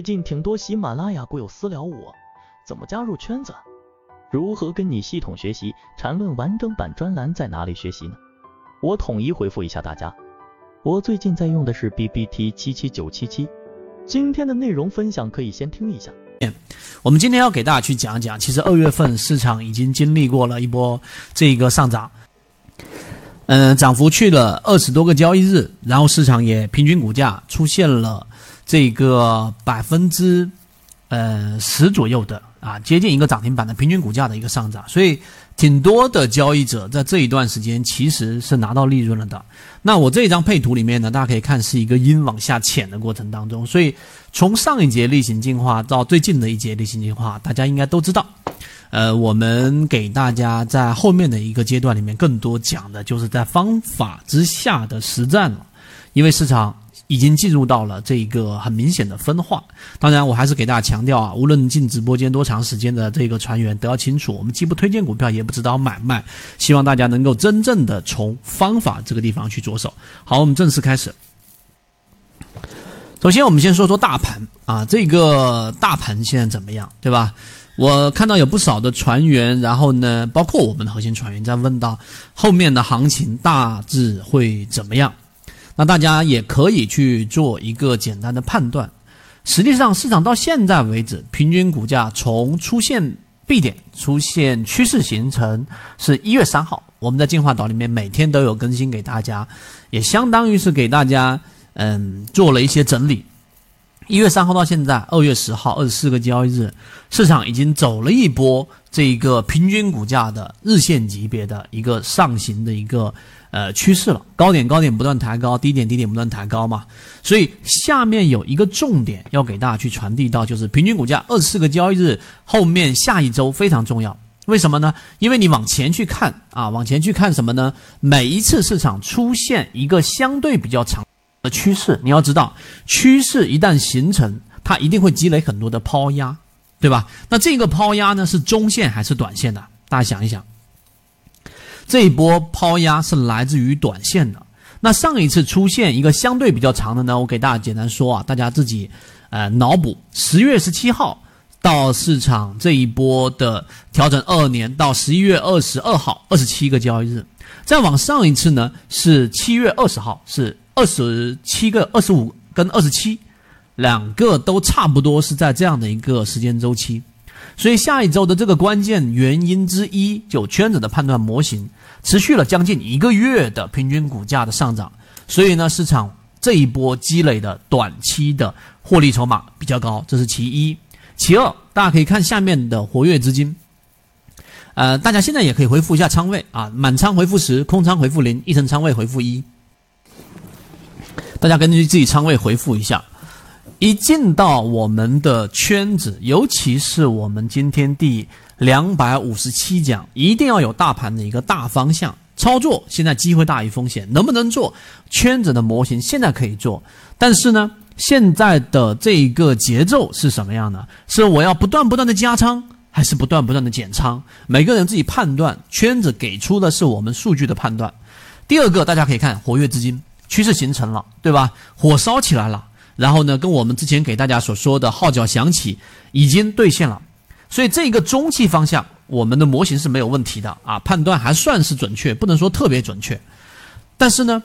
最近挺多喜马拉雅股友私聊我，怎么加入圈子？如何跟你系统学习？缠论完整版专栏在哪里学习呢？我统一回复一下大家。我最近在用的是 B B T 七七九七七。今天的内容分享可以先听一下。我们今天要给大家去讲讲，其实二月份市场已经经历过了一波这个上涨，嗯，涨幅去了二十多个交易日，然后市场也平均股价出现了。这个百分之，呃十左右的啊，接近一个涨停板的平均股价的一个上涨，所以挺多的交易者在这一段时间其实是拿到利润了的。那我这一张配图里面呢，大家可以看是一个阴往下潜的过程当中，所以从上一节例行进化到最近的一节例行进化，大家应该都知道，呃，我们给大家在后面的一个阶段里面更多讲的就是在方法之下的实战了，因为市场。已经进入到了这一个很明显的分化。当然，我还是给大家强调啊，无论进直播间多长时间的这个船员都要清楚，我们既不推荐股票，也不指导买卖。希望大家能够真正的从方法这个地方去着手。好，我们正式开始。首先，我们先说说大盘啊，这个大盘现在怎么样，对吧？我看到有不少的船员，然后呢，包括我们的核心船员在问到后面的行情大致会怎么样。那大家也可以去做一个简单的判断。实际上，市场到现在为止，平均股价从出现 B 点、出现趋势形成，是一月三号。我们在进化岛里面每天都有更新给大家，也相当于是给大家嗯做了一些整理。一月三号到现在，二月十号，二十四个交易日，市场已经走了一波这个平均股价的日线级别的一个上行的一个。呃，趋势了，高点高点不断抬高，低点低点不断抬高嘛，所以下面有一个重点要给大家去传递到，就是平均股价二十四个交易日后面下一周非常重要，为什么呢？因为你往前去看啊，往前去看什么呢？每一次市场出现一个相对比较长的趋势，你要知道，趋势一旦形成，它一定会积累很多的抛压，对吧？那这个抛压呢，是中线还是短线的？大家想一想。这一波抛压是来自于短线的。那上一次出现一个相对比较长的呢，我给大家简单说啊，大家自己呃脑补。十月十七号到市场这一波的调整二年到十一月二十二号，二十七个交易日。再往上一次呢是七月二十号，是二十七个二十五跟二十七，两个都差不多是在这样的一个时间周期。所以下一周的这个关键原因之一，就圈子的判断模型。持续了将近一个月的平均股价的上涨，所以呢，市场这一波积累的短期的获利筹码比较高，这是其一。其二，大家可以看下面的活跃资金，呃，大家现在也可以回复一下仓位啊，满仓回复十，空仓回复零，一层仓位回复一。大家根据自己仓位回复一下。一进到我们的圈子，尤其是我们今天第。两百五十七讲，一定要有大盘的一个大方向操作。现在机会大于风险，能不能做圈子的模型？现在可以做，但是呢，现在的这个节奏是什么样的？是我要不断不断的加仓，还是不断不断的减仓？每个人自己判断。圈子给出的是我们数据的判断。第二个，大家可以看活跃资金趋势形成了，对吧？火烧起来了，然后呢，跟我们之前给大家所说的号角响起，已经兑现了。所以这个中期方向，我们的模型是没有问题的啊，判断还算是准确，不能说特别准确。但是呢，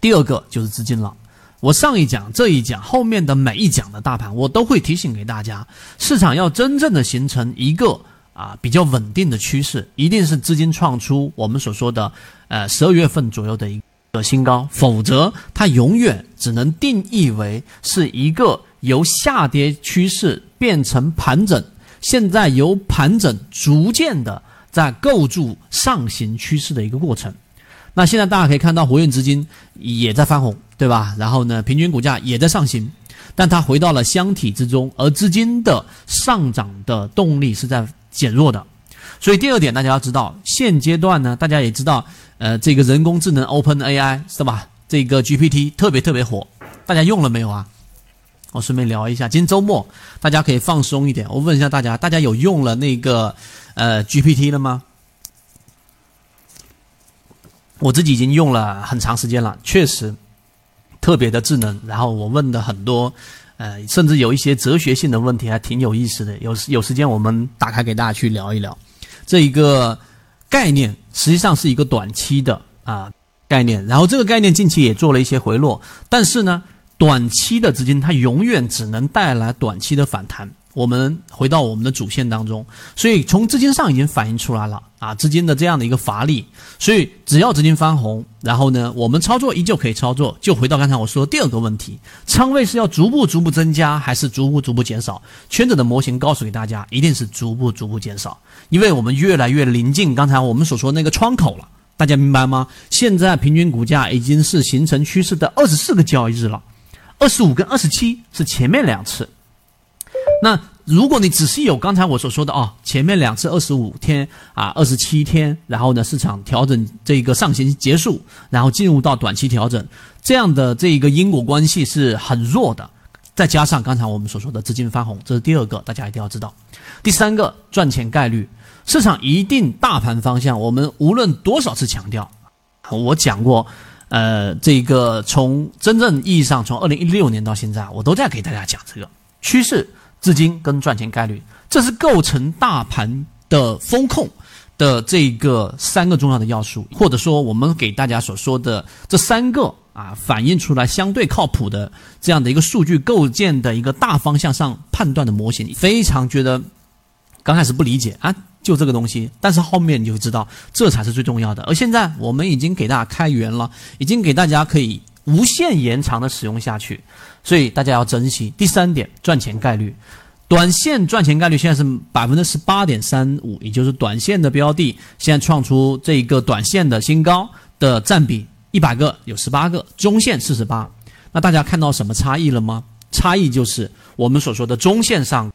第二个就是资金了。我上一讲、这一讲、后面的每一讲的大盘，我都会提醒给大家，市场要真正的形成一个啊比较稳定的趋势，一定是资金创出我们所说的呃十二月份左右的一的新高，否则它永远只能定义为是一个由下跌趋势变成盘整。现在由盘整逐渐的在构筑上行趋势的一个过程，那现在大家可以看到活跃资金也在翻红，对吧？然后呢，平均股价也在上行，但它回到了箱体之中，而资金的上涨的动力是在减弱的。所以第二点，大家要知道，现阶段呢，大家也知道，呃，这个人工智能 Open AI 是吧？这个 GPT 特别特别火，大家用了没有啊？我顺便聊一下，今天周末大家可以放松一点。我问一下大家，大家有用了那个呃 GPT 了吗？我自己已经用了很长时间了，确实特别的智能。然后我问的很多呃，甚至有一些哲学性的问题，还挺有意思的。有有时间我们打开给大家去聊一聊。这一个概念实际上是一个短期的啊概念，然后这个概念近期也做了一些回落，但是呢，短期的资金它永远只能带来短期的反弹。我们回到我们的主线当中，所以从资金上已经反映出来了啊，资金的这样的一个乏力。所以只要资金翻红，然后呢，我们操作依旧可以操作。就回到刚才我说的第二个问题，仓位是要逐步逐步增加，还是逐步逐步减少？圈子的模型告诉给大家，一定是逐步逐步减少，因为我们越来越临近刚才我们所说那个窗口了。大家明白吗？现在平均股价已经是形成趋势的二十四个交易日了，二十五跟二十七是前面两次。那如果你只是有刚才我所说的哦，前面两次二十五天啊，二十七天，然后呢市场调整这个上行结束，然后进入到短期调整，这样的这一个因果关系是很弱的。再加上刚才我们所说的资金翻红，这是第二个，大家一定要知道。第三个赚钱概率，市场一定大盘方向，我们无论多少次强调，我讲过，呃，这个从真正意义上从二零一六年到现在，我都在给大家讲这个趋势。资金跟赚钱概率，这是构成大盘的风控的这个三个重要的要素，或者说我们给大家所说的这三个啊，反映出来相对靠谱的这样的一个数据构建的一个大方向上判断的模型。非常觉得刚开始不理解啊，就这个东西，但是后面你就知道这才是最重要的。而现在我们已经给大家开源了，已经给大家可以无限延长的使用下去。所以大家要珍惜。第三点，赚钱概率，短线赚钱概率现在是百分之十八点三五，也就是短线的标的现在创出这一个短线的新高的占比，一百个有十八个，中线四十八。那大家看到什么差异了吗？差异就是我们所说的中线上，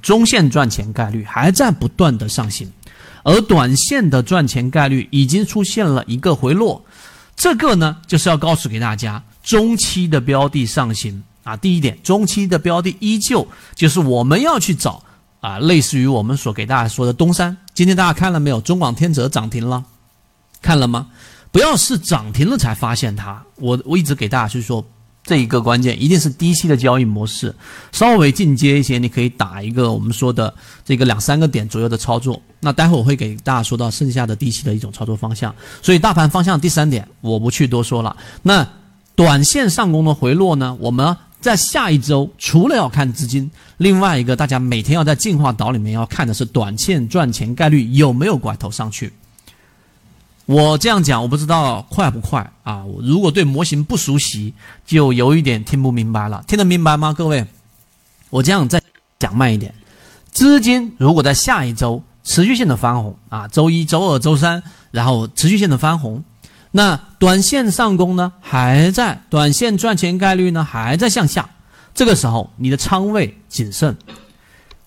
中线赚钱概率还在不断的上行，而短线的赚钱概率已经出现了一个回落。这个呢，就是要告诉给大家，中期的标的上行。啊，第一点，中期的标的依旧就是我们要去找啊，类似于我们所给大家说的东山。今天大家看了没有？中广天泽涨停了，看了吗？不要是涨停了才发现它。我我一直给大家去说，这一个关键一定是低期的交易模式，稍微进阶一些，你可以打一个我们说的这个两三个点左右的操作。那待会我会给大家说到剩下的低期的一种操作方向。所以大盘方向第三点，我不去多说了。那短线上攻的回落呢？我们。在下一周，除了要看资金，另外一个大家每天要在进化岛里面要看的是短线赚钱概率有没有拐头上去。我这样讲，我不知道快不快啊？如果对模型不熟悉，就有一点听不明白了。听得明白吗，各位？我这样再讲慢一点。资金如果在下一周持续性的翻红啊，周一周二周三，然后持续性的翻红。那短线上攻呢，还在短线赚钱概率呢，还在向下。这个时候，你的仓位谨慎，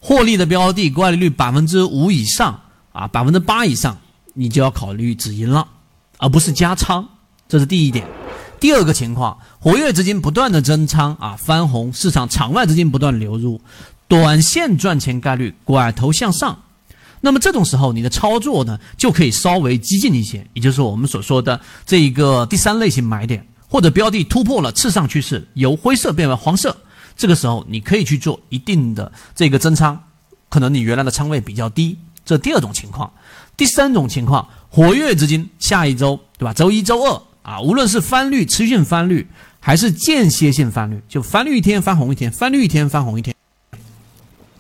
获利的标的概率百分之五以上啊，百分之八以上，你就要考虑止盈了，而不是加仓。这是第一点。第二个情况，活跃资金不断的增仓啊，翻红，市场场外资金不断流入，短线赚钱概率拐头向上。那么这种时候，你的操作呢就可以稍微激进一些，也就是我们所说的这一个第三类型买点，或者标的突破了次上趋势，由灰色变为黄色，这个时候你可以去做一定的这个增仓，可能你原来的仓位比较低，这第二种情况。第三种情况，活跃资金下一周对吧？周一周二啊，无论是翻绿、持续性翻绿，还是间歇性翻绿，就翻绿一天翻红一天，翻绿一天翻红一天。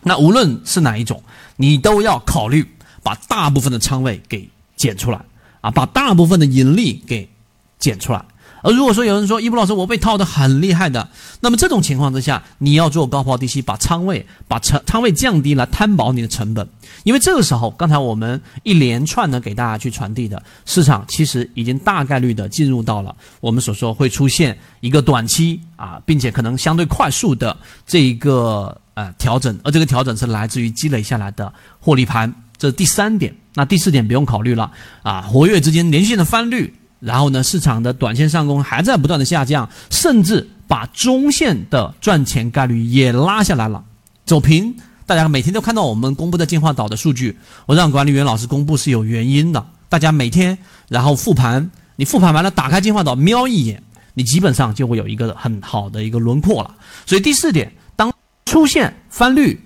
那无论是哪一种，你都要考虑把大部分的仓位给减出来啊，把大部分的盈利给减出来。而如果说有人说，一博老师我被套的很厉害的，那么这种情况之下，你要做高抛低吸，把仓位把仓仓位降低来摊薄你的成本。因为这个时候，刚才我们一连串的给大家去传递的市场，其实已经大概率的进入到了我们所说会出现一个短期啊，并且可能相对快速的这一个。呃，调整，而这个调整是来自于积累下来的获利盘，这是第三点。那第四点不用考虑了啊，活跃资金连续性的翻绿，然后呢，市场的短线上攻还在不断的下降，甚至把中线的赚钱概率也拉下来了，走平。大家每天都看到我们公布的进化岛的数据，我让管理员老师公布是有原因的。大家每天然后复盘，你复盘完了，打开进化岛瞄一眼，你基本上就会有一个很好的一个轮廓了。所以第四点。当出现翻绿，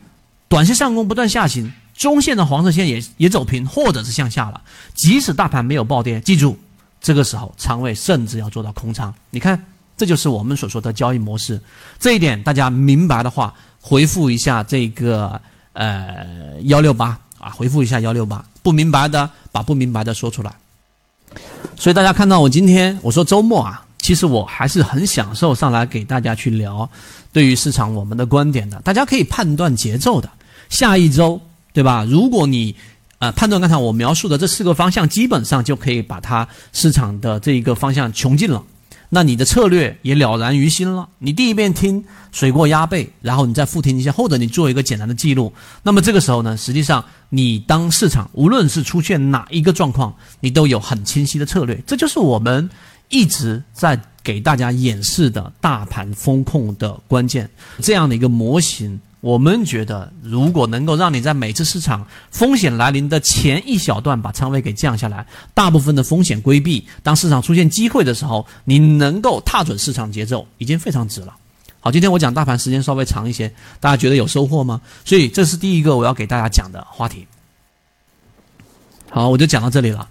短线上攻不断下行，中线的黄色线也也走平或者是向下了。即使大盘没有暴跌，记住这个时候仓位甚至要做到空仓。你看，这就是我们所说的交易模式。这一点大家明白的话，回复一下这个呃幺六八啊，回复一下幺六八。不明白的把不明白的说出来。所以大家看到我今天我说周末啊。其实我还是很享受上来给大家去聊，对于市场我们的观点的，大家可以判断节奏的。下一周，对吧？如果你呃判断刚才我描述的这四个方向，基本上就可以把它市场的这一个方向穷尽了。那你的策略也了然于心了。你第一遍听水过鸭背，然后你再复听一下，或者你做一个简单的记录。那么这个时候呢，实际上你当市场无论是出现哪一个状况，你都有很清晰的策略。这就是我们。一直在给大家演示的大盘风控的关键，这样的一个模型，我们觉得如果能够让你在每次市场风险来临的前一小段把仓位给降下来，大部分的风险规避，当市场出现机会的时候，你能够踏准市场节奏，已经非常值了。好，今天我讲大盘时间稍微长一些，大家觉得有收获吗？所以这是第一个我要给大家讲的话题。好，我就讲到这里了。